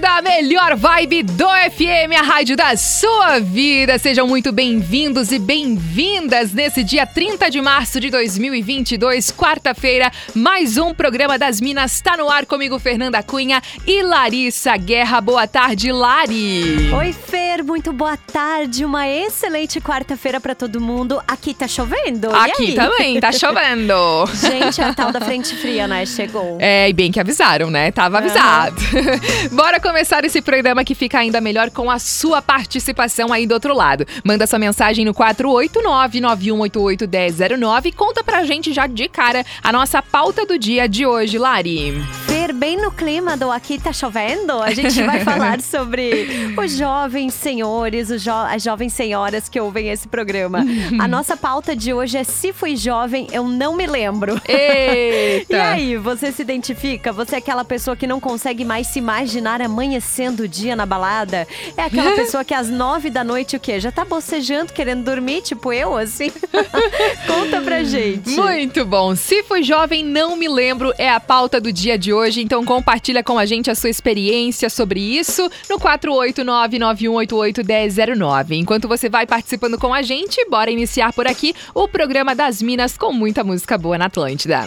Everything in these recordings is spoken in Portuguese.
Da melhor vibe do FM, a rádio da sua vida. Sejam muito bem-vindos e bem-vindas nesse dia 30 de março de 2022, quarta-feira. Mais um programa das Minas está no ar comigo, Fernanda Cunha e Larissa Guerra. Boa tarde, Lari. Oi, Fer, muito boa tarde. Uma excelente quarta-feira para todo mundo. Aqui tá chovendo. Aqui também tá chovendo. Gente, a tal da frente fria, né? Chegou. É, e bem que avisaram, né? Tava avisado. Bora começar esse programa que fica ainda melhor com a sua participação aí do outro lado. Manda sua mensagem no 489-9188-1009 e conta pra gente já de cara a nossa pauta do dia de hoje, Lari. Fer, bem no clima do Aqui Tá Chovendo, a gente vai falar sobre os jovens senhores, os jo as jovens senhoras que ouvem esse programa. a nossa pauta de hoje é Se Fui Jovem, Eu Não Me Lembro. Eita! e aí, você se identifica? Você é aquela pessoa que não consegue mais se imaginar amanhecendo o dia na balada? É aquela pessoa que às nove da noite o quê? Já tá bocejando, querendo dormir, tipo eu, assim? Conta pra gente. Muito bom. Se fui jovem, não me lembro, é a pauta do dia de hoje. Então compartilha com a gente a sua experiência sobre isso no 489-9188-1009. Enquanto você vai participando com a gente, bora iniciar por aqui o programa das Minas com muita música boa na Atlântida.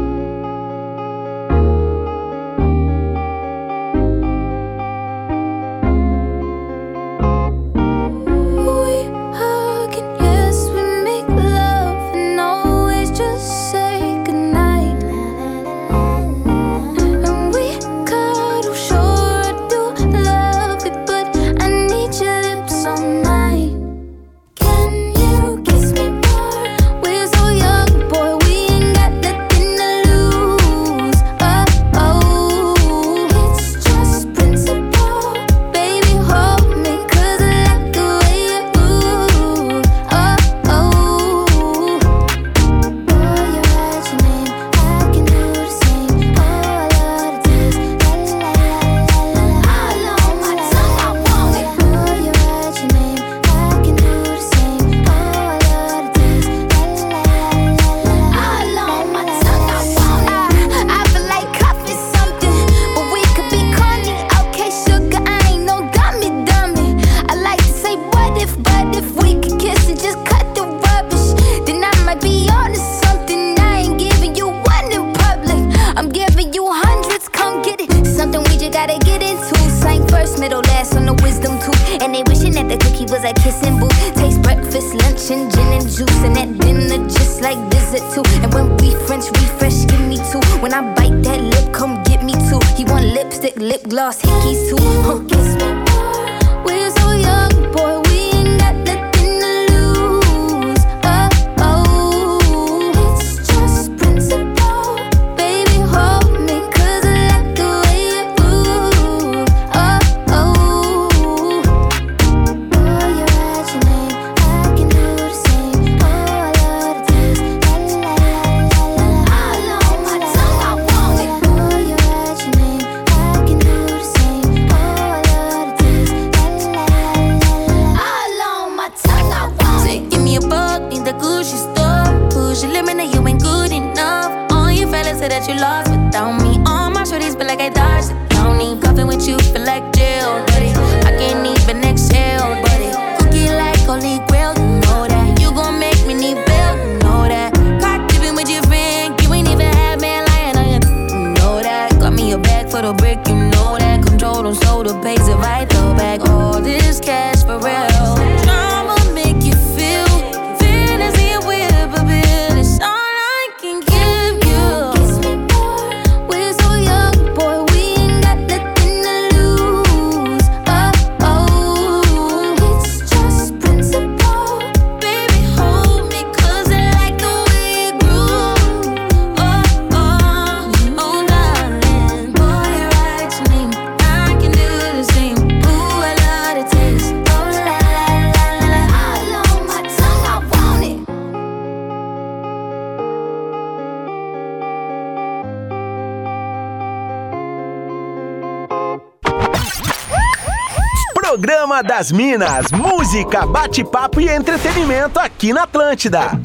Das Minas, música, bate-papo e entretenimento aqui na Atlântida.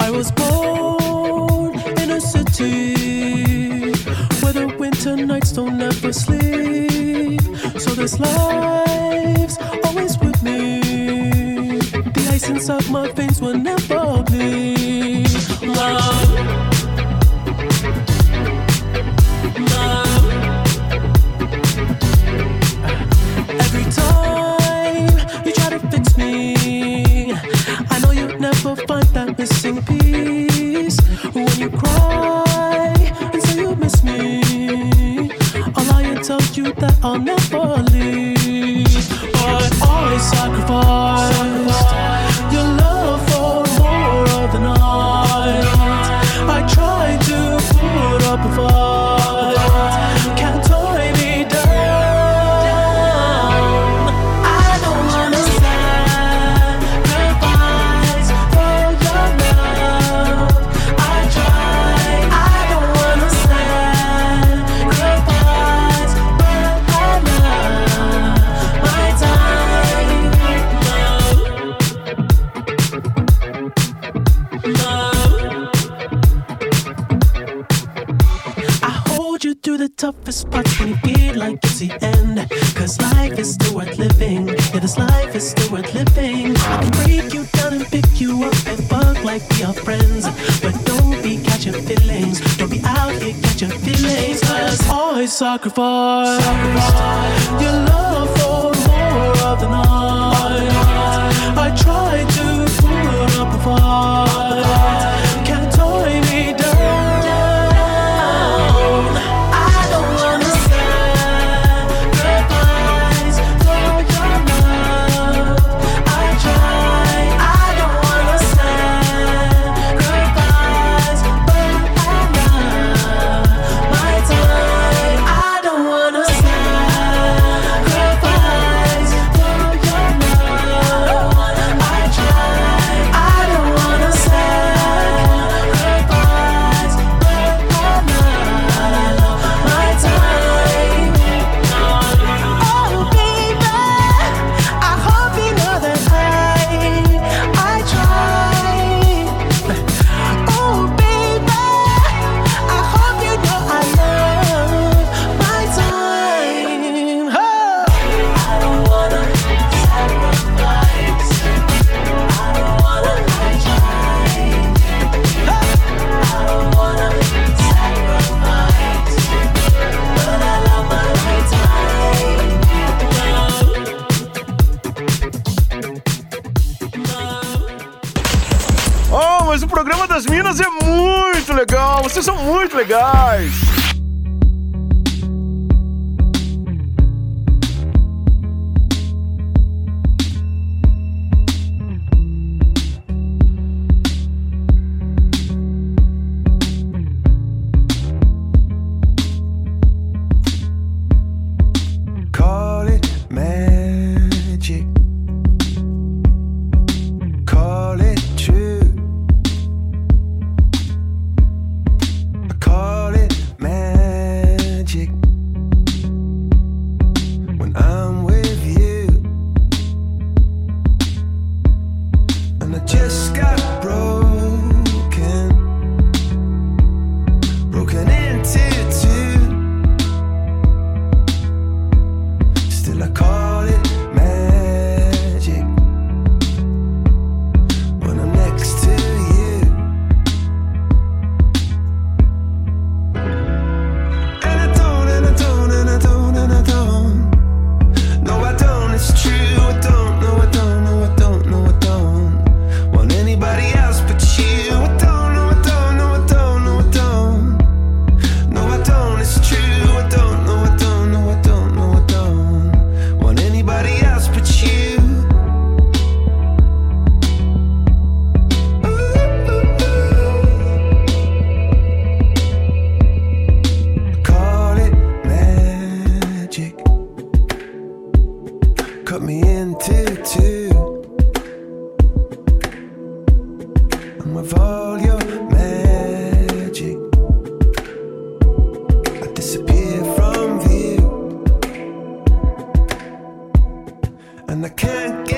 I was born in a city where the winter nights don't ever sleep. So this life's always with me. The ice inside my veins will never bleed. sucker for and I can't get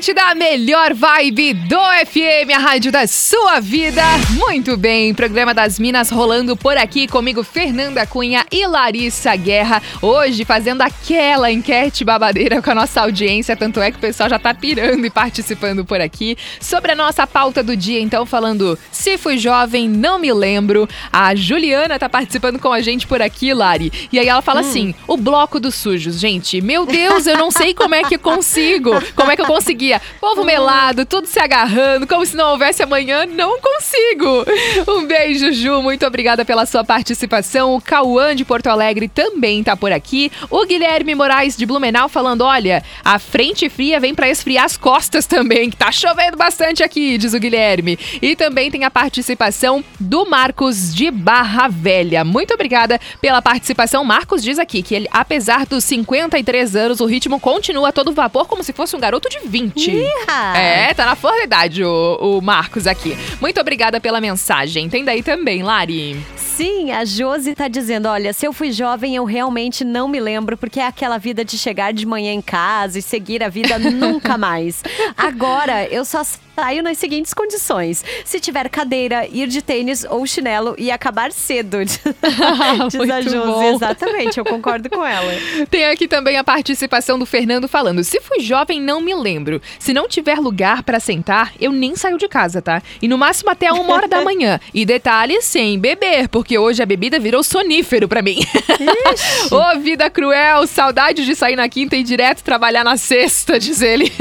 Atlântida, a melhor vibe do FM, a rádio da sua vida. Muito bem, programa das Minas rolando por aqui comigo, Fernanda Cunha e Larissa Guerra. Hoje fazendo aquela enquete babadeira com a nossa audiência, tanto é que o pessoal já tá pirando e participando por aqui. Sobre a nossa pauta do dia, então, falando se fui jovem, não me lembro. A Juliana tá participando com a gente por aqui, Lari. E aí ela fala assim: o bloco dos sujos, gente. Meu Deus, eu não sei como é que eu consigo. Como é que eu conseguia? Povo melado, tudo se agarrando, como se não houvesse amanhã, não consigo. Um beijo, Ju. Muito obrigada pela sua participação. O Cauã de Porto Alegre também tá por aqui. O Guilherme Moraes de Blumenau falando: olha, a frente fria vem pra esfriar as costas também, que tá chovendo bastante aqui, diz o Guilherme. E também tem a participação do Marcos de Barra Velha. Muito obrigada pela participação. Marcos diz aqui que ele, apesar dos 53 anos, o ritmo continua a todo vapor, como se fosse um garoto de 20. Iha! É, tá na flor da idade o, o Marcos aqui. Muito obrigada pela mensagem. Tem daí também, Lari. Sim, a Josi tá dizendo: olha, se eu fui jovem, eu realmente não me lembro, porque é aquela vida de chegar de manhã em casa e seguir a vida nunca mais. Agora, eu só saio nas seguintes condições: se tiver cadeira, ir de tênis ou chinelo e acabar cedo. Diz a Josi. Exatamente, eu concordo com ela. Tem aqui também a participação do Fernando falando: se fui jovem, não me lembro. Se não tiver lugar pra sentar, eu nem saio de casa, tá? E no máximo até uma hora da manhã. E detalhe, sem beber, porque hoje a bebida virou sonífero pra mim. Ô, vida cruel, saudade de sair na quinta e direto trabalhar na sexta, diz ele.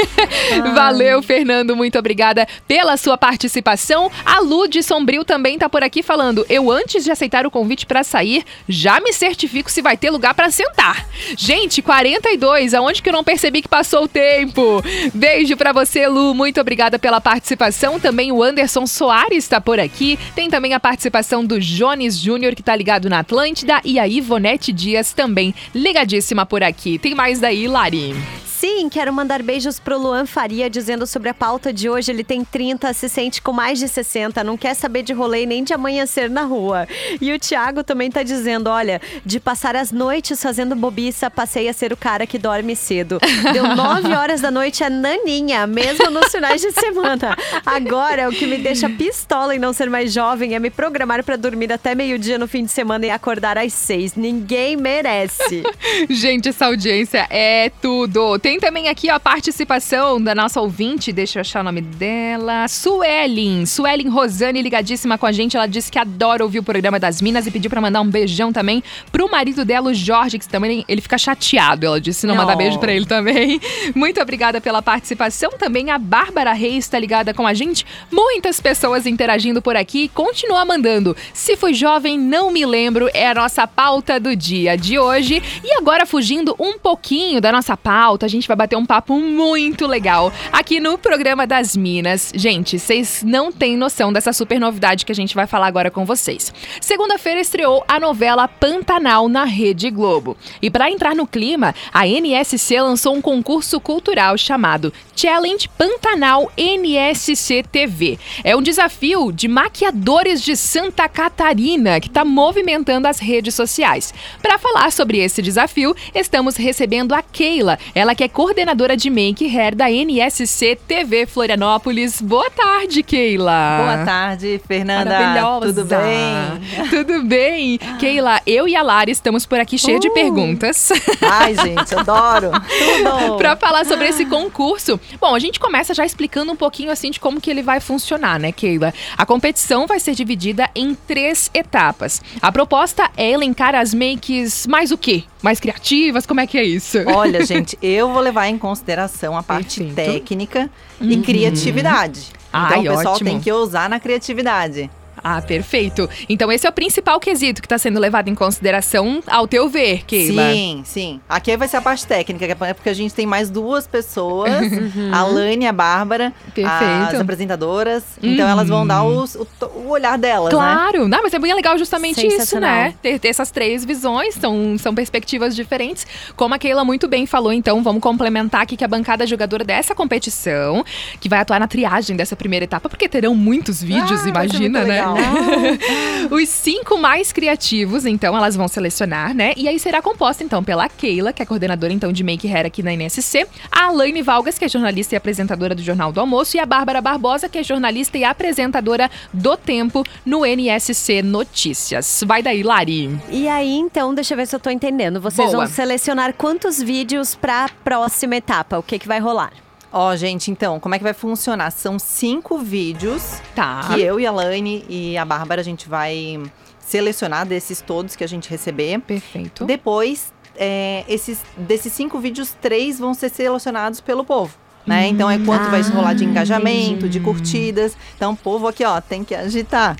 Valeu, Fernando, muito obrigada pela sua participação. A Lu de Sombrio também tá por aqui falando: eu antes de aceitar o convite pra sair, já me certifico se vai ter lugar pra sentar. Gente, 42, aonde que eu não percebi que passou o tempo? Beijo pra você, Lu, muito obrigada pela participação. Também o Anderson Soares tá por aqui. Tem também a participação do Jones Júnior, que tá ligado na Atlântida, e a Ivonete Dias também ligadíssima por aqui. Tem mais daí, Lari. Sim, quero mandar beijos pro Luan Faria, dizendo sobre a pauta de hoje. Ele tem 30, se sente com mais de 60, não quer saber de rolê nem de amanhecer na rua. E o Thiago também tá dizendo: olha, de passar as noites fazendo bobiça, passei a ser o cara que dorme cedo. Deu 9 horas da noite é naninha, mesmo nos finais de semana. Agora, o que me deixa pistola em não ser mais jovem é me programar pra dormir até meio-dia no fim de semana e acordar às 6. Ninguém merece. Gente, essa audiência é tudo. Tem também aqui a participação da nossa ouvinte, deixa eu achar o nome dela, Suelen. Suelen Rosane ligadíssima com a gente. Ela disse que adora ouvir o programa das Minas e pediu pra mandar um beijão também pro marido dela, o Jorge, que também ele fica chateado. Ela disse não mandar Oh. beijo pra ele também. Muito obrigada pela participação. Também a Bárbara Reis está ligada com a gente. Muitas pessoas interagindo por aqui. Continua mandando. Se fui jovem, não me lembro. É a nossa pauta do dia de hoje. E agora, fugindo um pouquinho da nossa pauta, a gente vai bater um papo muito legal aqui no programa das Minas. Gente, vocês não têm noção dessa super novidade que a gente vai falar agora com vocês. Segunda-feira estreou a novela Pantanal na Rede Globo. E para entrar no clima, a NSC lançou um concurso cultural chamado Challenge Pantanal NSC TV. É um desafio de maquiadores de Santa Catarina que está movimentando as redes sociais. Para falar sobre esse desafio, estamos recebendo a Keila, ela que é coordenadora de Make Hair da NSC TV Florianópolis. Boa tarde, Keila. Boa tarde, Fernanda. Maravilhosa. Tudo bem? Tudo bem? Keila, eu e a Lara estamos por aqui cheio de Uh. perguntas. Ai, gente, adoro. Tudo. Pra falar sobre esse concurso. Bom, a gente começa já explicando um pouquinho assim de como que ele vai funcionar, né, Keila? A competição vai ser dividida em três etapas. A proposta é elencar as makes mais o quê? Mais criativas? Como é que é isso? Olha, gente, eu vou levar em consideração a parte Perfeito. técnica e criatividade. Então Ai, o pessoal ótimo. tem que ousar na criatividade. Ah, perfeito. Então esse é o principal quesito que está sendo levado em consideração ao teu ver, Keila. Sim, sim. Aqui vai ser a parte técnica, que é porque a gente tem mais duas pessoas, a Lane e a Bárbara, Perfeito. as apresentadoras. Então elas vão dar os- o, o olhar delas, né? Claro, não, mas é bem legal justamente isso, né? Ter, ter essas três visões, são, são perspectivas diferentes. Como a Keila muito bem falou, então vamos complementar aqui que a bancada jogadora dessa competição, que vai atuar na triagem dessa primeira etapa, porque terão muitos vídeos, Ah, imagina, né? legal. Os cinco mais criativos, então, elas vão selecionar, né? E aí será composta, então, pela Keila, que é coordenadora, então, de Make Hair aqui na NSC, a Alaine Valgas, que é jornalista e apresentadora do Jornal do Almoço, e a Bárbara Barbosa, que é jornalista e apresentadora do Tempo no NSC Notícias. Vai daí, Lari. E aí, então, deixa eu ver se eu tô entendendo. Vocês Boa. vão selecionar quantos vídeos pra próxima etapa? O que que vai rolar? Ó, gente, então, como é que vai funcionar? São cinco vídeos Tá. que eu e a Laine e a Bárbara a gente vai selecionar desses todos que a gente receber. Perfeito. Depois, é, esses, desses cinco vídeos, três vão ser selecionados pelo povo. Né? Então é quanto vai rolar de engajamento, de curtidas. Então, o povo aqui, ó, tem que agitar.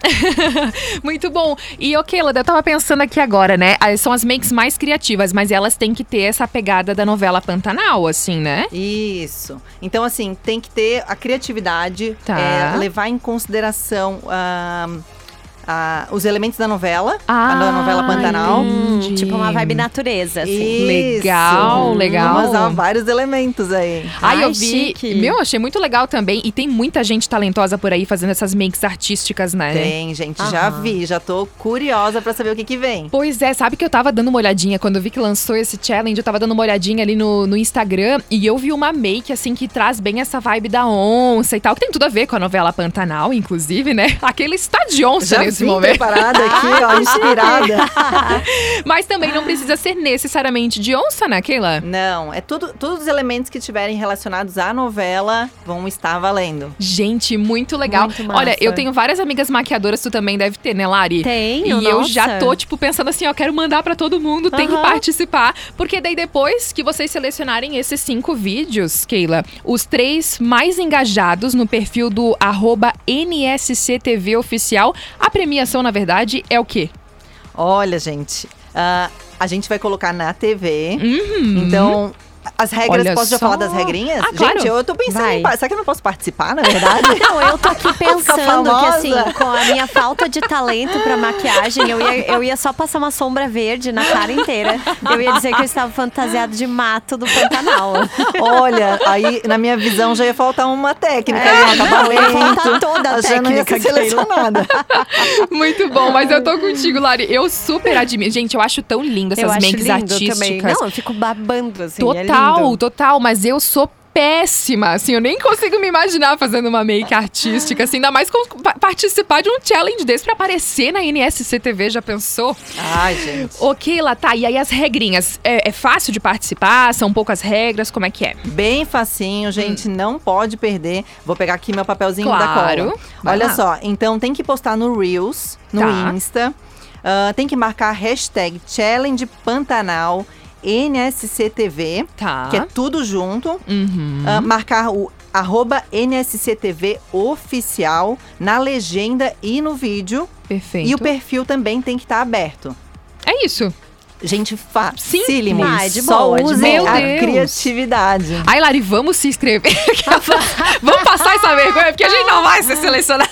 Muito bom. E, ô, Keila, eu tava pensando aqui agora, né? Ah, São as makes mais criativas, mas elas têm que ter essa pegada da novela Pantanal, assim, né? Isso. Então, assim, tem que ter a criatividade, Tá. é, levar em consideração ah, ah, os elementos da novela, Ah, a novela Pantanal. entendi. Tipo uma vibe natureza, assim. Isso. Legal, legal. Vamos usar vários elementos aí. Ai, eu Ai, vi. chique. Meu, achei muito legal também. E tem muita gente talentosa por aí fazendo essas makes artísticas, né? Tem, gente, já Aham. vi, já tô curiosa pra saber o que que vem. Pois é, sabe que eu tava dando uma olhadinha, quando eu vi que lançou esse challenge, eu tava dando uma olhadinha ali no, no Instagram e eu vi uma make, assim, que traz bem essa vibe da onça e tal, que tem tudo a ver com a novela Pantanal, inclusive, né? Aquele está de onça Já nesse vim momento. preparada aqui, ó, inspirada. Mas também não precisa ser necessariamente de onça, né, Keila? Não, é tudo, todos os elementos que estiverem relacionados à novela vão estar valendo. Gente, muito legal. Muito. Olha, eu tenho várias amigas maquiadoras, tu também deve ter, né, Lari? Tenho, E eu nossa. já tô, tipo, pensando assim, ó, quero mandar pra todo mundo, tem que participar. Porque daí depois que vocês selecionarem esses cinco vídeos, Keila, os três mais engajados no perfil do arroba NSCTV Oficial, a premiação, na verdade, é o quê? Olha, gente, ah, a gente vai colocar na TV. Uhum. Então, as regras, Olha posso já só. falar das regrinhas? Ah, claro. Gente, eu tô pensando Vai. em. Será que eu não posso participar, na verdade? Não, eu tô aqui pensando que assim, com a minha falta de talento pra maquiagem, eu ia, eu ia só passar uma sombra verde na cara inteira. Eu ia dizer que eu estava fantasiado de mato do Pantanal. Olha, aí na minha visão já ia faltar uma técnica, É, ali, um não, ia faltar toda a ia ser técnica, Keila. selecionada. Muito bom, mas eu tô contigo, Lari. Eu super admiro. Gente, eu acho tão lindo essas eu makes artísticas. também. Não, eu fico babando, assim, é Total, lindo. total, mas eu sou péssima, assim, eu nem consigo me imaginar fazendo uma make artística, assim, ainda mais com, pa- participar de um challenge desse pra aparecer na NSC TV, já pensou? Ai, gente. Ok, lá tá, e aí as regrinhas, é, é fácil de participar, são poucas regras, como é que é? Bem facinho, gente, não pode perder. Vou pegar aqui meu papelzinho da Claro, cola. vai Olha lá. só, então tem que postar no Reels, no Tá. Insta. Ah, tem que marcar a hashtag Challenge Pantanal NSCTV, Tá. que é tudo junto. Uhum. Ah, marcar o arroba NSCTV oficial na legenda e no vídeo. Perfeito. E o perfil também tem que estar aberto. É isso. Gente, facílimo. Ah, de Só boa, de boa. a criatividade. Ai, Lari, vamos se inscrever. vamos passar essa vergonha, porque a gente não vai ser selecionada.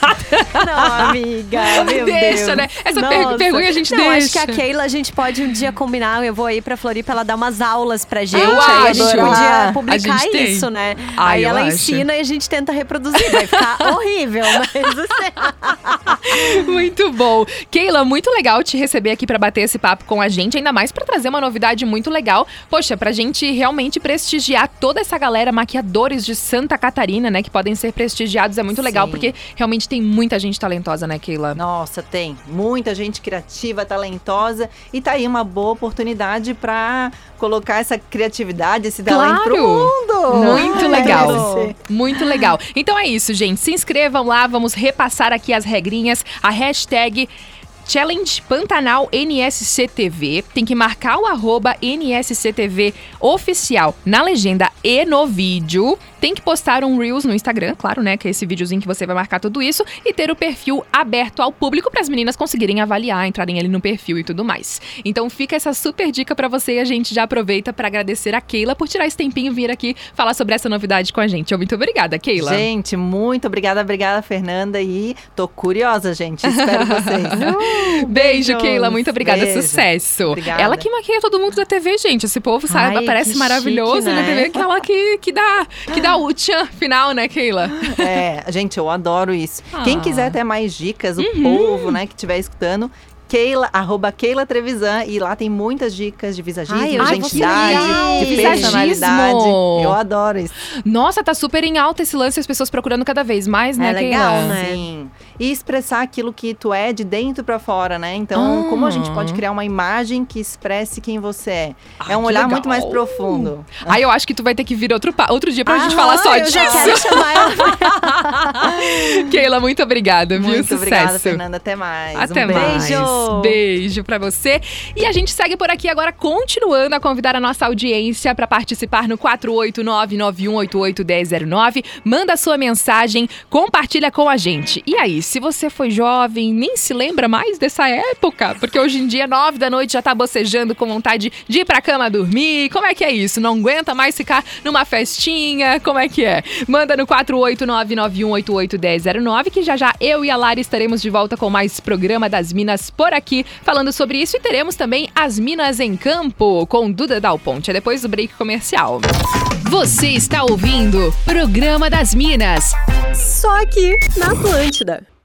Não, amiga, meu Deixa, Deus. né? Essa Nossa. vergonha a gente não, acho que deixa. a Keila, a gente pode um dia combinar, eu vou aí pra Floripa, ela dar umas aulas pra gente. Eu aí a acho. gente A podia publicar gente isso, né? Ai, aí eu ela acho. ensina e a gente tenta reproduzir. Vai ficar horrível, mas assim, Muito bom. Keila, muito legal te receber aqui pra bater esse papo com a gente, ainda mais pra trazer uma novidade muito legal. Poxa, pra gente realmente prestigiar toda essa galera, maquiadores de Santa Catarina, né, que podem ser prestigiados, é muito legal, Sim. porque realmente tem muita gente talentosa, né, Keila? Nossa, tem muita gente criativa, talentosa e tá aí uma boa oportunidade pra colocar essa criatividade, esse talento pro Claro! mundo. Muito Ai, legal. você. Muito legal. Então é isso, gente. Se inscrevam lá, vamos repassar aqui as regrinhas. A hashtag. Challenge Pantanal NSCTV. Tem que marcar o arroba NSCTV oficial na legenda e no vídeo. Tem que postar um Reels no Instagram, claro, né? Que é esse videozinho que você vai marcar tudo isso. E ter o perfil aberto ao público para as meninas conseguirem avaliar, entrarem ali no perfil e tudo mais. Então fica essa super dica para você e a gente já aproveita para agradecer a Keila por tirar esse tempinho e vir aqui falar sobre essa novidade com a gente. Muito obrigada, Keila. Gente, muito obrigada, obrigada, Fernanda. E tô curiosa, gente. Espero vocês. Beijo, beijos. Keila. Muito obrigada. Beijo. Sucesso. Obrigada. Ela que maquia todo mundo da TV, gente. Esse povo sabe, Ai, parece maravilhoso chique, na né? TV, que ela que, que dá, que dá o tchan final, né, Keila? É, gente, eu adoro isso. Ah. Quem quiser ter mais dicas, o povo, né, que estiver escutando, Keila, arroba Keila Trevisan, e lá tem muitas dicas de visagismo, Ai, eu de identidade, de personalidade. Eu adoro isso. Nossa, tá super em alta esse lance, as pessoas procurando cada vez mais, né, É legal, Keila? né? Sim. E expressar aquilo que tu é de dentro pra fora, né? Então, Ah. como a gente pode criar uma imagem que expresse quem você é? Ah, é um olhar legal. muito mais profundo. Aí eu acho que tu vai ter que vir outro, outro dia pra gente Ah, falar só eu disso. já Quero chamar ela Keila, muito obrigada, viu? Muito Sucesso. obrigada, Fernanda. Até mais. Até um mais. Beijo. Beijo pra você. E a gente segue por aqui agora, continuando a convidar a nossa audiência para participar no 489-9188-1009. Manda sua mensagem, compartilha com a gente. E aí, se você foi jovem, nem se lembra mais dessa época? Porque hoje em dia, nove da noite, já tá bocejando com vontade de ir pra cama dormir. Como é que é isso? Não aguenta mais ficar numa festinha? Como é que é? Manda no 489-9188-1009 que já já eu e a Lara estaremos de volta com mais programa das Minas por aqui, falando sobre isso. E teremos também as Minas em Campo com Duda Dal Ponte. É depois do break comercial. Você está ouvindo Programa das Minas. só aqui na Atlântida.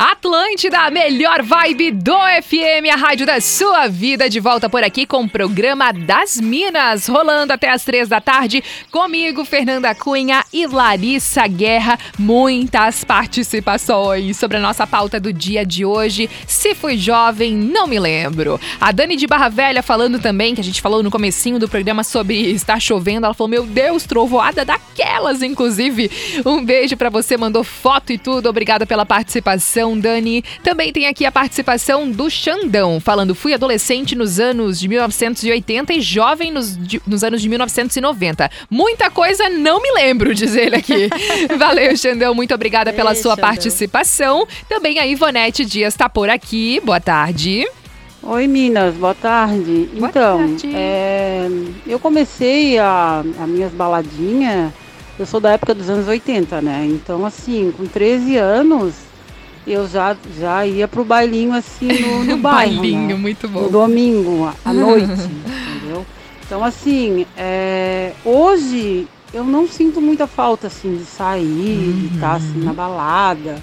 Atlântida, a melhor vibe do FM, a rádio da sua vida, de volta por aqui com o programa das Minas, rolando até as três da tarde, comigo, Fernanda Cunha e Larissa Guerra. Muitas participações sobre a nossa pauta do dia de hoje. Se fui jovem, não me lembro. A Dani de Barra Velha falando também, que a gente falou no comecinho do programa sobre estar chovendo, ela falou, meu Deus, trovoada daquelas, inclusive. Um beijo pra você, mandou foto e tudo, obrigada pela participação, Dani. Também tem aqui a participação do Xandão, falando: fui adolescente nos anos de 1980 e jovem nos, de- nos anos de 1990. Muita coisa não me lembro, diz ele aqui. Valeu, Xandão, muito obrigada pela Ei, sua Xandão. participação. Também a Ivonete Dias tá por aqui. Boa tarde. Oi, Minas, boa tarde. Boa então, tarde. é, eu comecei a, as minhas baladinhas, eu sou da época dos anos 80, né? Então, assim, com 13 anos, eu já, já ia pro bailinho, assim, no, no bairro, Bailinho, né? muito bom. No domingo, à- noite, entendeu? Então, assim, é, hoje eu não sinto muita falta, assim, de sair, de estar, assim, Uhum. na balada.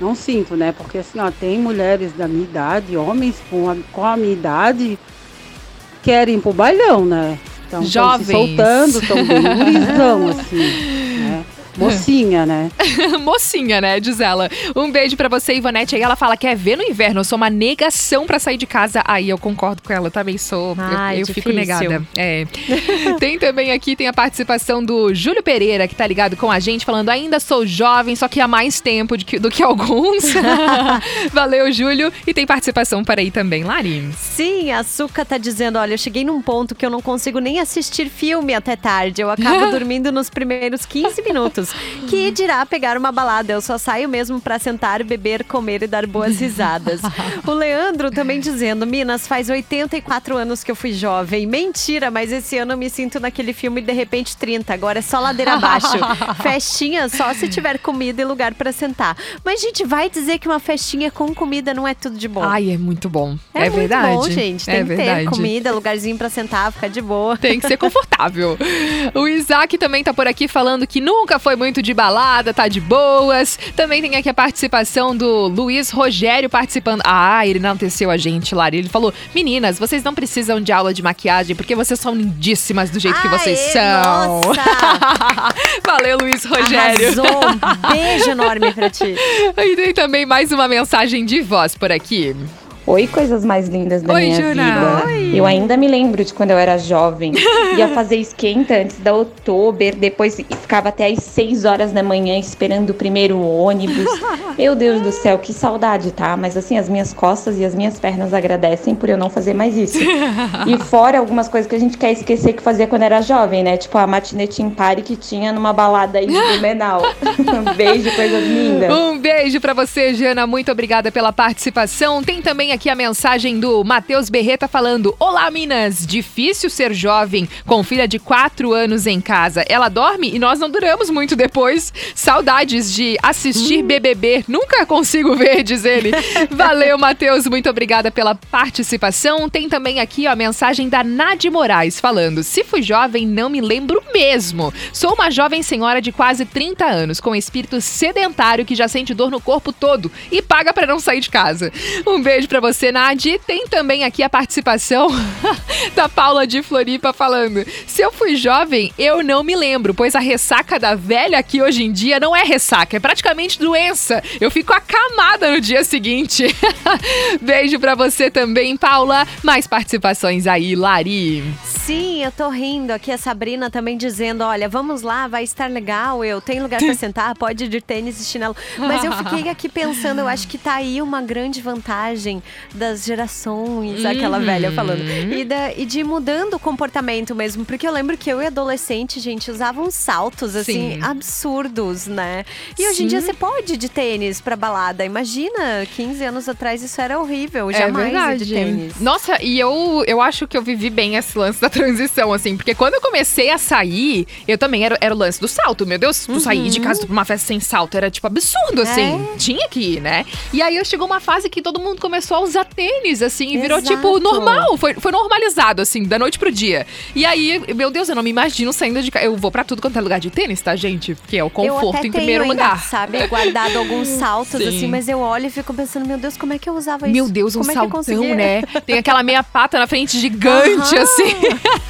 Não sinto, né? Porque, assim, ó, tem mulheres da minha idade, homens com a, com a minha idade, querem ir pro bailão, né? Então, tão se Jovens. soltando, estão bem gurizão, assim, né? Mocinha, né? Mocinha, né? Diz ela. Um beijo pra você, Ivonete. Aí ela fala: quer ver no inverno? Eu sou uma negação pra sair de casa. Aí eu concordo com ela, eu também sou. Eu- Ai, eu fico negada. É. tem também aqui, tem a participação do Júlio Pereira, que tá ligado com a gente, falando: ainda sou jovem, só que há mais tempo de que- do que alguns. Valeu, Júlio. E tem participação para aí também, Lari. Sim, a Suca tá dizendo: olha, eu cheguei num ponto que eu não consigo nem assistir filme até tarde. Eu acabo dormindo nos primeiros 15 minutos. Que dirá pegar uma balada. Eu só saio mesmo pra sentar, beber, comer e dar boas risadas. o Leandro também dizendo: Minas, faz 84 anos que eu fui jovem. Mentira, mas esse ano eu me sinto naquele filme de repente 30. Agora é só ladeira abaixo. Festinha só se tiver comida e lugar pra sentar. Mas, gente, vai dizer que uma festinha com comida não é tudo de bom. Ai, é muito bom. É, É, verdade. muito bom, gente. Tem é que verdade. ter comida, lugarzinho pra sentar, ficar de boa. Tem que ser confortável. O Isaac também tá por aqui falando que nunca foi muito de balada, tá de boas. Também tem aqui a participação do Luiz Rogério participando. Ah, ele enalteceu a gente, Lari. Ele falou: Meninas, vocês não precisam de aula de maquiagem porque vocês são lindíssimas do jeito que vocês Aê, são. Valeu, Luiz Rogério. Arrasou. Um beijo enorme pra ti. E tem também mais uma mensagem de voz por aqui. Oi, coisas mais lindas da Oi, minha vida. Eu ainda me lembro de quando eu era jovem. Ia fazer esquenta antes da Oktober, depois ficava até às 6 horas da manhã esperando o primeiro ônibus. Meu Deus do céu, que saudade, tá? Mas assim, as minhas costas e as minhas pernas agradecem por eu não fazer mais isso. E fora algumas coisas que a gente quer esquecer que fazia quando era jovem, né? Tipo a matinete em pare que tinha numa balada aí de Blumenau. Um Beijo, coisas lindas. Um beijo pra você, Jana. Muito obrigada pela participação. Tem também aqui a mensagem do Matheus Berreta falando: Olá, Minas. Difícil ser jovem com filha de 4 anos em casa. Ela dorme e nós não duramos muito depois. Saudades de assistir BBB. Nunca consigo ver, diz ele. Valeu, Matheus. Muito obrigada pela participação. Tem também aqui ó, a mensagem da Nadi Moraes falando: Se fui jovem, não me lembro mesmo. Sou uma jovem senhora de quase 30 anos, com espírito sedentário que já sente dor no corpo todo e paga pra não sair de casa. Um beijo pra você, Nadi. Tem também aqui a participação da Paula de Floripa falando: Se eu fui jovem, eu não me lembro, pois a ressaca da velha aqui hoje em dia não é ressaca, é praticamente doença. Eu fico acamada no dia seguinte. beijo pra você também, Paula. Mais participações aí, Lari. Sim, eu tô rindo aqui. A Sabrina também dizendo: olha, vamos lá, vai estar legal. Eu tenho lugar pra sentar, pode ir de tênis e chinelo. Mas eu fiquei aqui pensando, eu acho que tá aí uma grande vantagem das gerações, aquela Uhum. velha falando. E, da, e de mudando o comportamento mesmo. Porque eu lembro que eu e adolescente, gente, usavam saltos assim, Sim. absurdos, né? E hoje em dia você pode ir de tênis pra balada. Imagina, 15 anos atrás isso era horrível. É Jamais ir verdade. de tênis. Nossa, e eu, eu acho que eu vivi bem esse lance da transição, assim, porque quando eu comecei a sair, eu também era, era o lance do salto. Meu Deus, tu sair de casa pra uma festa sem salto era tipo absurdo, assim. Tinha que ir, né? E aí eu chegou uma fase que todo mundo começou a usar tênis, assim, e virou tipo normal. Foi, foi normalizado, assim, da noite pro dia. E aí, meu Deus, eu não me imagino saindo de casa. Eu vou pra tudo quanto é lugar de tênis, tá, gente? Porque é o conforto em primeiro ainda, lugar. sabe, guardado alguns saltos Sim. assim, mas eu olho e fico pensando, meu Deus, como é que eu usava isso? Meu Deus, um como é saltão, conseguia? né? Tem aquela meia pata na frente gigante, Aham. assim.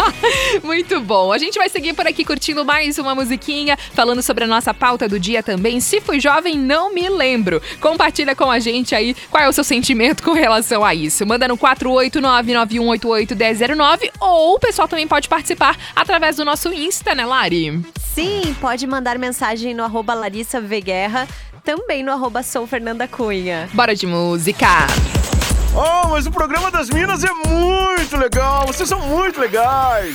Muito bom. A gente vai seguir por aqui curtindo mais uma musiquinha, falando sobre a nossa pauta do dia também. Se fui jovem, não me lembro. Compartilha com a gente aí qual é o seu sentimento com relação a isso. Manda no 48991881009 ou o pessoal também pode participar através do nosso Insta, né, Lari? Sim, pode mandar mensagem no arroba Larissa V Guerra, também no arroba Sou Fernanda Cunha. Bora de música. Oh, mas o programa das Minas é muito legal. Vocês são muito legais.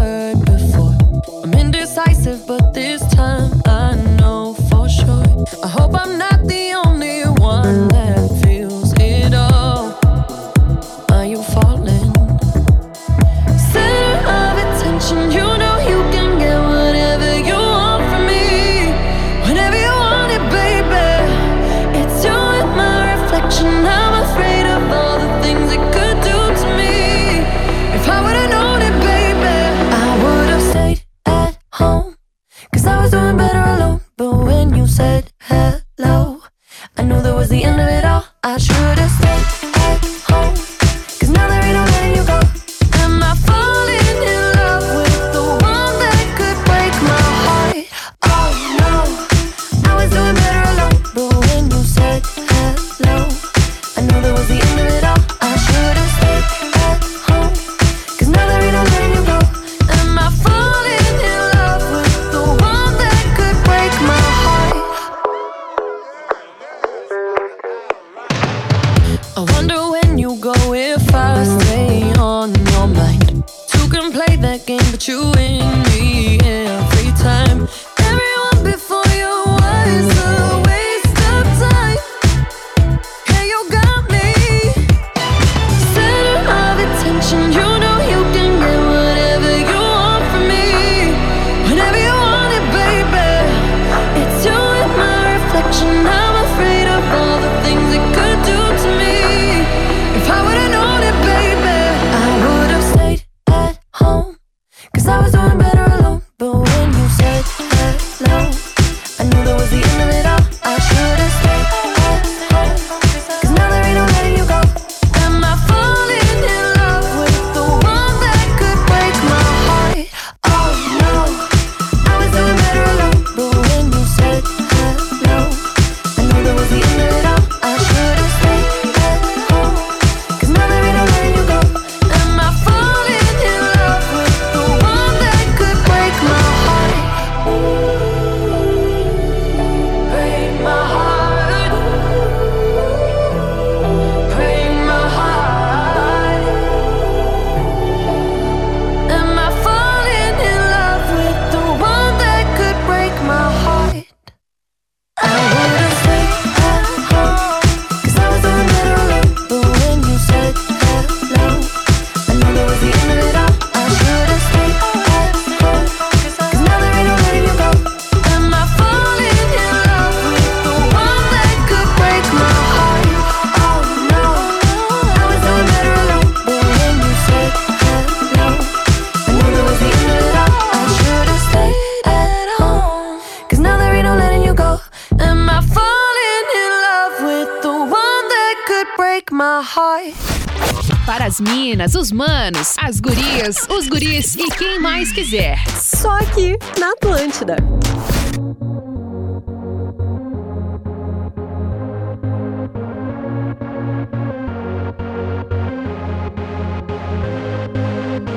minas, os manos, as gurias, os guris e quem mais quiser. Só aqui na Atlântida.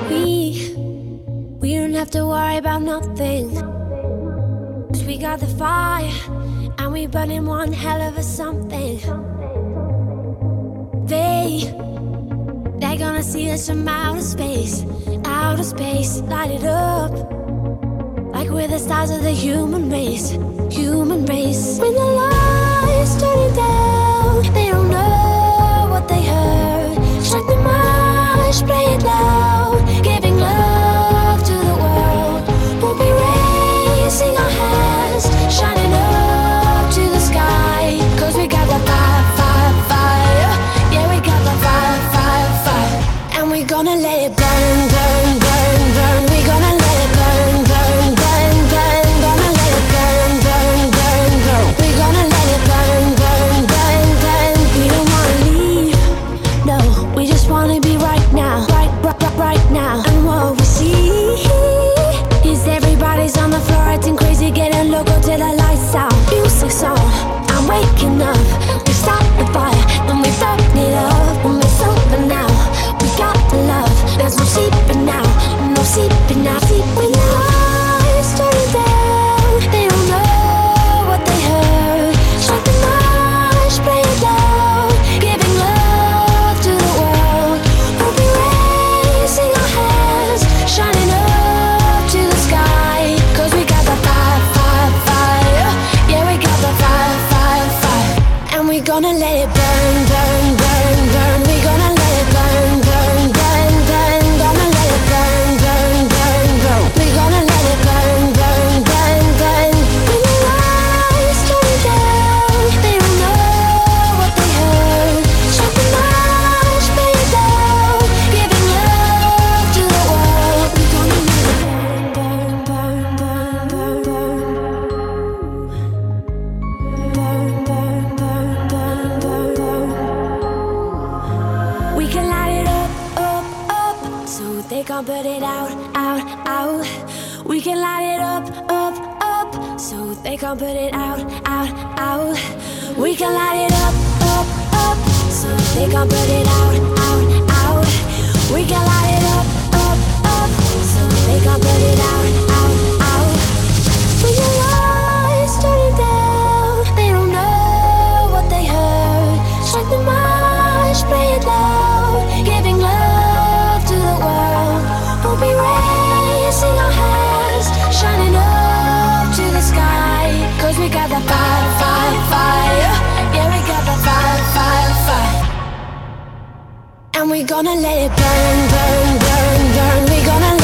We, we don't have to worry about nothing. Cause we got the fire and we burn in one hell of a something. They They're gonna see us from outer space, outer space, light it up. Like we're the stars of the human race, human race. When the lights turning down, they don't know what they heard. Shut the marsh, play it loud. can't put it out, out, out. We can light it up, up, up. So they can't put it out, out, out. We can light it up, up, up. So they can't put it out, out, out. We can light it up, up, up. So they can't put it out, out, out. When your lights turning down, they don't know what they heard. Strike the match, play it loud. We gonna let it burn, burn, burn, burn. We gonna.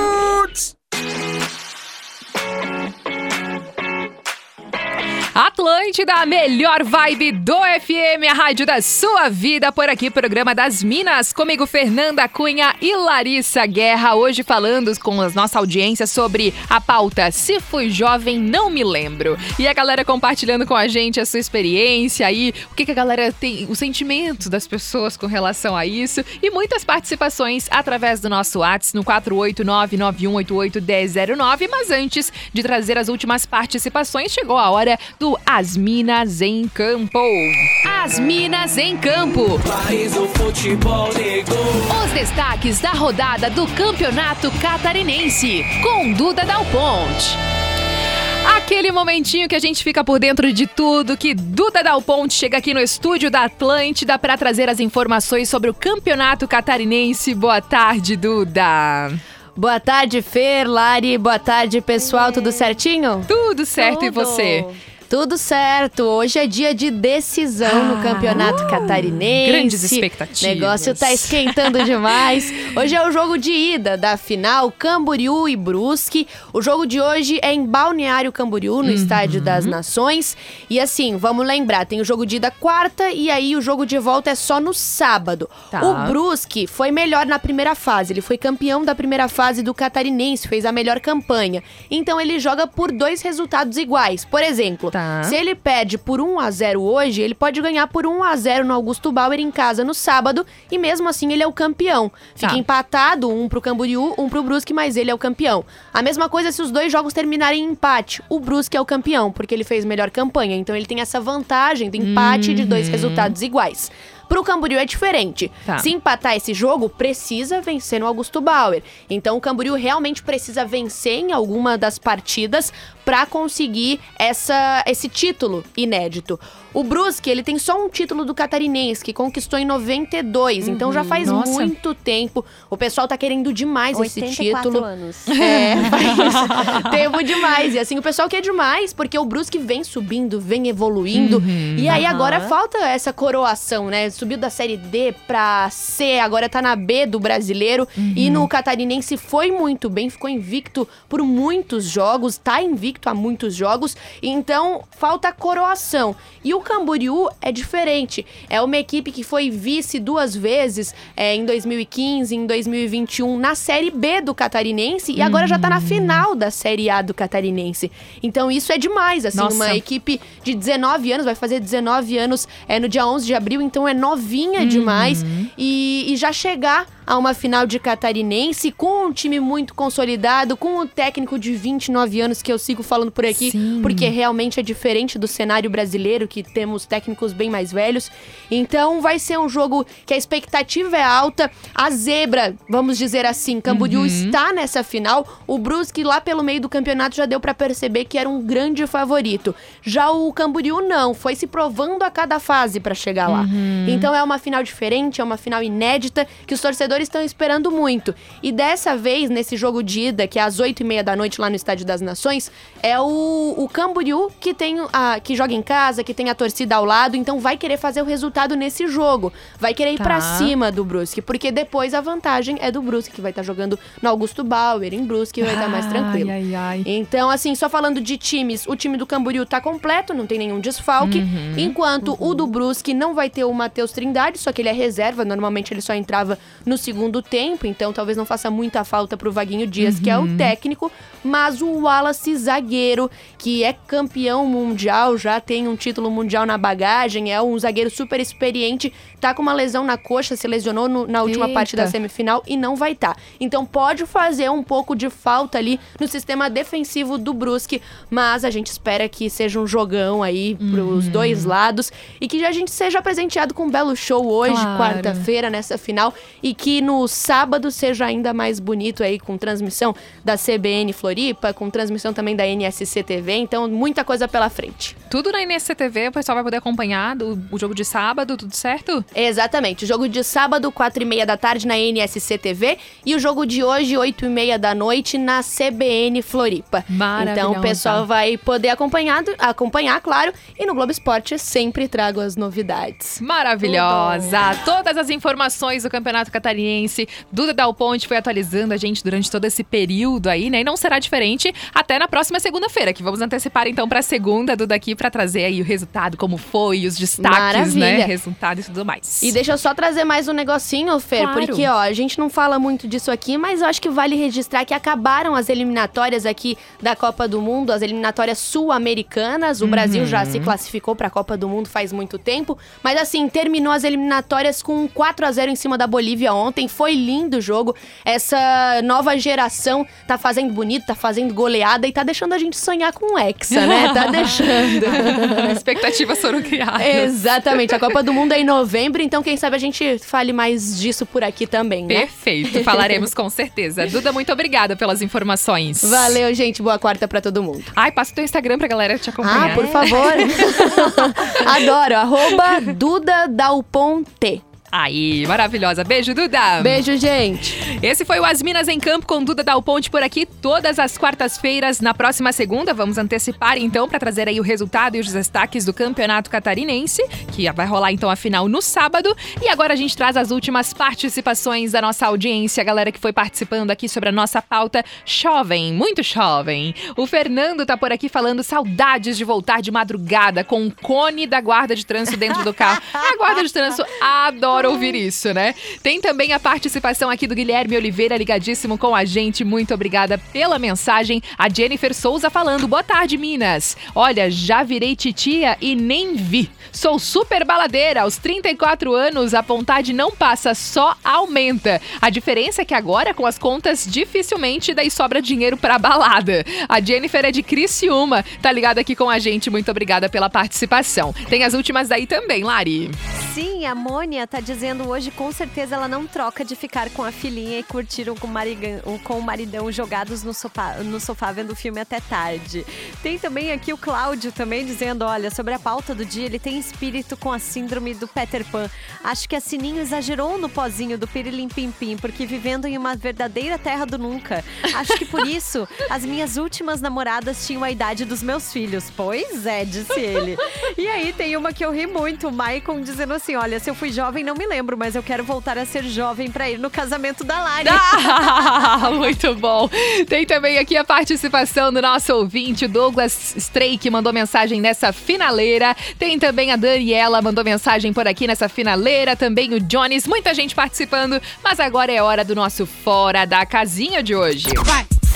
Atlântida, a melhor vibe do FM, a rádio da sua vida. Por aqui, programa das Minas. Comigo, Fernanda Cunha e Larissa Guerra. Hoje falando com a nossa audiência sobre a pauta Se Fui Jovem, Não Me Lembro. E a galera compartilhando com a gente a sua experiência aí, o que, que a galera tem, o sentimento das pessoas com relação a isso. E muitas participações através do nosso WhatsApp no 489-9188-1009. Mas antes de trazer as últimas participações, chegou a hora do As Minas em Campo. As Minas em Campo. País do futebol negro. Os destaques da rodada do Campeonato Catarinense, com Duda Dal Ponte. Aquele momentinho que a gente fica por dentro de tudo, que Duda Dal Ponte chega aqui no estúdio da Atlântida para trazer as informações sobre o Campeonato Catarinense. Boa tarde, Duda. Boa tarde, Fer, Lari. Boa tarde, pessoal. Tudo certinho? Tudo certo, e Tudo. você? Tudo certo. Hoje é dia de decisão no Campeonato Catarinense. Ah, Grandes expectativas. O negócio tá esquentando demais. Hoje é o jogo de ida da final Camboriú e Brusque. O jogo de hoje é em Balneário Camboriú, Uhum. no Estádio das Nações. E assim, vamos lembrar, tem o jogo de ida quarta e aí o jogo de volta é só no sábado. Tá. O Brusque foi melhor na primeira fase. Ele foi campeão da primeira fase do Catarinense, fez a melhor campanha. Então ele joga por dois resultados iguais. Por exemplo, Tá. Se ele perde por 1 a 0 hoje, ele pode ganhar por 1 a 0 no Augusto Bauer em casa no sábado e mesmo assim ele é o campeão. Fica Tá. empatado, um pro Camboriú, um pro Brusque, mas ele é o campeão. A mesma coisa se os dois jogos terminarem em empate. O Brusque é o campeão, porque ele fez melhor campanha. Então ele tem essa vantagem do empate de dois resultados iguais. Pro Camboriú é diferente. Tá. Se empatar esse jogo, precisa vencer no Augusto Bauer. Então o Camboriú realmente precisa vencer em alguma das partidas para conseguir essa, esse título inédito. O Brusque, ele tem só um título do Catarinense, que conquistou em 92. Então já faz Nossa. muito tempo. O pessoal tá querendo demais esse 84 título. anos. É, faz tempo demais. E assim, o pessoal quer demais, porque o Brusque vem subindo, vem evoluindo. E aí Aham. agora falta essa coroação, né? Subiu da Série D pra C, agora tá na B do brasileiro. E no Catarinense foi muito bem, ficou invicto por muitos jogos, tá invicto há muitos jogos. Então falta a coroação. E o Camboriú é diferente. É uma equipe que foi vice duas vezes é, em 2015, em 2021, na Série B do Catarinense. E agora já tá na final da Série A do Catarinense. Então isso é demais, assim, Nossa. uma equipe de 19 anos, vai fazer 19 anos é, no dia 11 de abril, então é novinha demais. E, e já chegar a uma final de catarinense com um time muito consolidado, com um técnico de 29 anos que eu sigo falando por aqui, Sim. porque realmente é diferente do cenário brasileiro, que temos técnicos bem mais velhos. Então vai ser um jogo que a expectativa é alta. A zebra, vamos dizer assim, Camboriú está nessa final. O Brusque lá pelo meio do campeonato já deu pra perceber que era um grande favorito. Já o Camboriú não, foi se provando a cada fase pra chegar lá. Então é uma final diferente, é uma final inédita que os torcedores estão esperando muito. E dessa vez, nesse jogo de ida, que é às 8 e meia da noite lá no Estádio das Nações, é o, o Camboriú que tem a, que joga em casa, que tem a torcida ao lado, então vai querer fazer o resultado nesse jogo. Vai querer ir Tá. pra cima do Brusque, porque depois a vantagem é do Brusque, que vai estar jogando no Augusto Bauer, em Brusque, vai estar mais tranquilo. Ai, ai, ai. Então, assim, só falando de times, o time do Camboriú tá completo, não tem nenhum desfalque. enquanto o do Brusque não vai ter o Matheus Trindade, só que ele é reserva. Normalmente ele só entrava nos segundo tempo, então talvez não faça muita falta pro Vaguinho Dias, que é o Uhum. técnico, mas o Wallace zagueiro, que é campeão mundial, já tem um título mundial na bagagem, é um zagueiro super experiente, tá com uma lesão na coxa, se lesionou no- na última Eita. parte da semifinal e não vai estar. Então pode fazer um pouco de falta ali no sistema defensivo do Brusque, mas a gente espera que seja um jogão aí pros Uhum. dois lados e que a gente seja presenteado com um belo show hoje, Claro. quarta-feira, nessa final, e que no sábado seja ainda mais bonito aí com transmissão da CBN Floripa, com transmissão também da NSC TV, então muita coisa pela frente. Tudo na NSCTV, o pessoal vai poder acompanhar do- o jogo de sábado, tudo certo? Exatamente. O jogo de sábado, 4 e meia da tarde na NSC TV e o jogo de hoje, 8 e meia da noite na CBN Floripa. Então o pessoal vai poder acompanhar, acompanhar, claro, e no Globo Esporte sempre trago as novidades. Maravilhosa! Todas as informações do Campeonato Catarinense, Duda Dal Ponte foi atualizando a gente durante todo esse período aí, né? E não será diferente até na próxima segunda-feira, que vamos antecipar então para segunda, Duda aqui para trazer aí o resultado, como foi, os destaques, né? Maravilha. Resultado e tudo mais. E deixa eu só trazer mais um negocinho, Fer, Claro. porque ó, a gente não fala muito disso aqui, mas eu acho que vale registrar que acabaram as eliminatórias aqui da Copa do Mundo, as eliminatórias sul-americanas. O Brasil já se classificou para a Copa do Mundo faz muito tempo, mas assim, terminou as eliminatórias com um 4 a 0 em cima da Bolívia ontem. Foi lindo o jogo. Essa nova geração tá fazendo bonito, tá fazendo goleada e tá deixando a gente sonhar com o Hexa, né? Tá deixando. Expectativas foram criadas. Exatamente. A Copa do Mundo é em novembro, então quem sabe a gente fale mais disso por aqui também, né? Perfeito, falaremos com certeza. Duda, muito obrigada pelas informações. Valeu, gente. Boa quarta pra todo mundo. Ai, passa o teu Instagram pra galera te acompanhar. Ah, por favor. Adoro. Arroba Duda Dalponte. Aí, maravilhosa. Beijo, Duda. Beijo, gente. Esse foi o As Minas em Campo com Duda Dal Ponte por aqui todas as quartas-feiras. Na próxima segunda, vamos antecipar então para trazer aí o resultado e os destaques do Campeonato Catarinense, que vai rolar então a final no sábado. E agora a gente traz as últimas participações da nossa audiência, a galera que foi participando aqui sobre a nossa pauta jovem, muito jovem. O Fernando tá por aqui falando saudades de voltar de madrugada com um cone da guarda de trânsito dentro do carro. A guarda de trânsito adora ouvir isso, né? Tem também a participação aqui do Guilherme Oliveira, ligadíssimo com a gente. Muito obrigada pela mensagem. A Jennifer Souza falando: Boa tarde, Minas. Olha, já virei titia e nem vi. Sou super baladeira. Aos 34 anos, a vontade não passa, só aumenta. A diferença é que agora, com as contas, dificilmente daí sobra dinheiro pra balada. A Jennifer é de Criciúma. Tá ligada aqui com a gente. Muito obrigada pela participação. Tem as últimas daí também, Lari. Sim, a Mônia tá dizendo hoje, com certeza ela não troca de ficar com a filhinha e curtir com o, marigan- com o maridão jogados no sofá, no sofá vendo o filme até tarde. Tem também aqui o Cláudio também dizendo, olha, sobre a pauta do dia, ele tem espírito com a síndrome do Peter Pan. Acho que a Sininho exagerou no pozinho do Pirilim Pim Pim, porque vivendo em uma verdadeira terra do nunca. Acho que por isso, as minhas últimas namoradas tinham a idade dos meus filhos. Pois é, disse ele. E aí tem uma que eu ri muito, o Maicon dizendo assim, olha, se eu fui jovem não me lembro, mas eu quero voltar a ser jovem pra ir no casamento da Lari. Ah, muito bom. Tem também aqui a participação do nosso ouvinte, o Douglas Stray, que mandou mensagem nessa finaleira. Tem também a Daniela, mandou mensagem por aqui nessa finaleira. Também o Jones, muita gente participando. Mas agora é hora do nosso Fora da Casinha de hoje.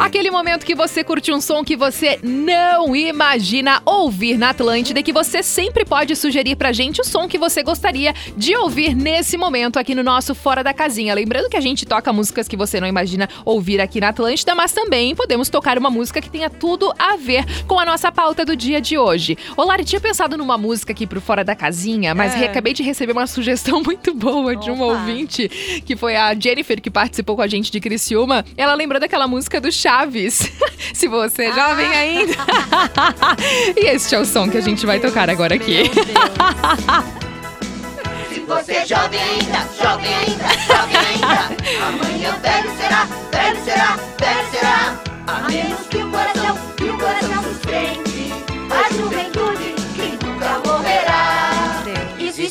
Aquele momento que você curte um som que você não imagina ouvir na Atlântida e que você sempre pode sugerir pra gente o som que você gostaria de ouvir nesse momento aqui no nosso Fora da Casinha. Lembrando que a gente toca músicas que você não imagina ouvir aqui na Atlântida, mas também podemos tocar uma música que tenha tudo a ver com a nossa pauta do dia de hoje. Ô Lari, tinha pensado numa música aqui pro Fora da Casinha, mas É. acabei de receber uma sugestão muito boa de um ouvinte, que foi a Jennifer, que participou com a gente de Criciúma. Ela lembrou daquela música do Chaves. Se você é jovem ainda. e este é o som que a gente vai tocar agora aqui. Se você é jovem ainda, jovem ainda, jovem ainda. Amanhã velho será, velho será, velho será. A menos que o coração, que o coração. A juventude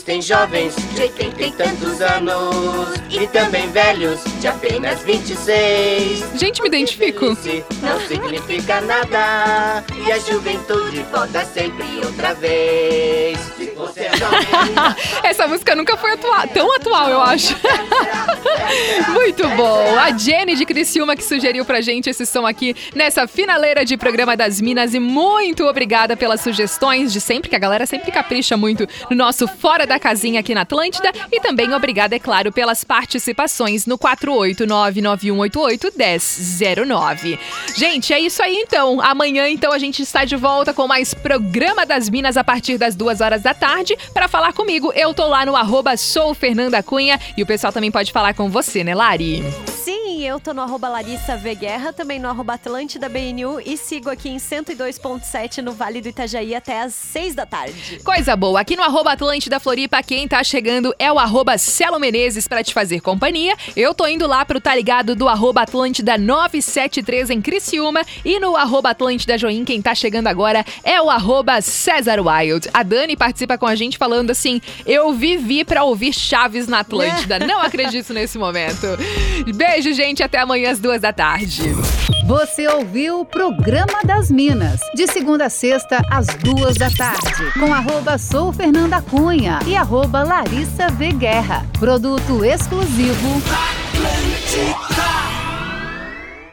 Existem jovens de 80 e tantos anos e também velhos de apenas 26. Gente, me identifico. Não significa nada e a juventude volta sempre outra vez. Você é jovem, Essa música nunca foi atua- tão atual, eu acho. Muito bom. A Jenny de Criciúma que sugeriu pra gente esse som aqui nessa finaleira de programa das Minas. E muito obrigada pelas sugestões de sempre, que a galera sempre capricha muito no nosso Fora da Casinha aqui na Atlântida. E também obrigada, é claro, pelas participações no 48991881009. Gente, é isso aí então. Amanhã, então, a gente está de volta com mais Programa das Minas a partir das duas horas da tarde. Para falar comigo, eu tô lá no arroba sou Fernanda Cunha e o pessoal também pode falar com você, né, Lari? Sim, eu tô no arroba Larissa V Guerra, também no arroba Atlântida BNU e sigo aqui em 102.7 no Vale do Itajaí até às 6 da tarde. Coisa boa. Aqui no arroba Atlântida Floripa, quem tá chegando é o arroba Celo Menezes pra te fazer companhia. Eu tô indo lá pro Tá Ligado do arroba Atlântida 973 em Criciúma. E no arroba Atlântida Join, quem tá chegando agora é o arroba César Wild. A Dani participa com a gente falando assim, eu vivi pra ouvir Chaves na Atlântida. Não acredito nesse momento. Beijo, gente. Até amanhã às duas da tarde. Você ouviu o Programa das Minas, de segunda a sexta, às duas da tarde, com arroba sou Fernanda Cunha e arroba Larissa V Guerra. Produto exclusivo. Atlântica.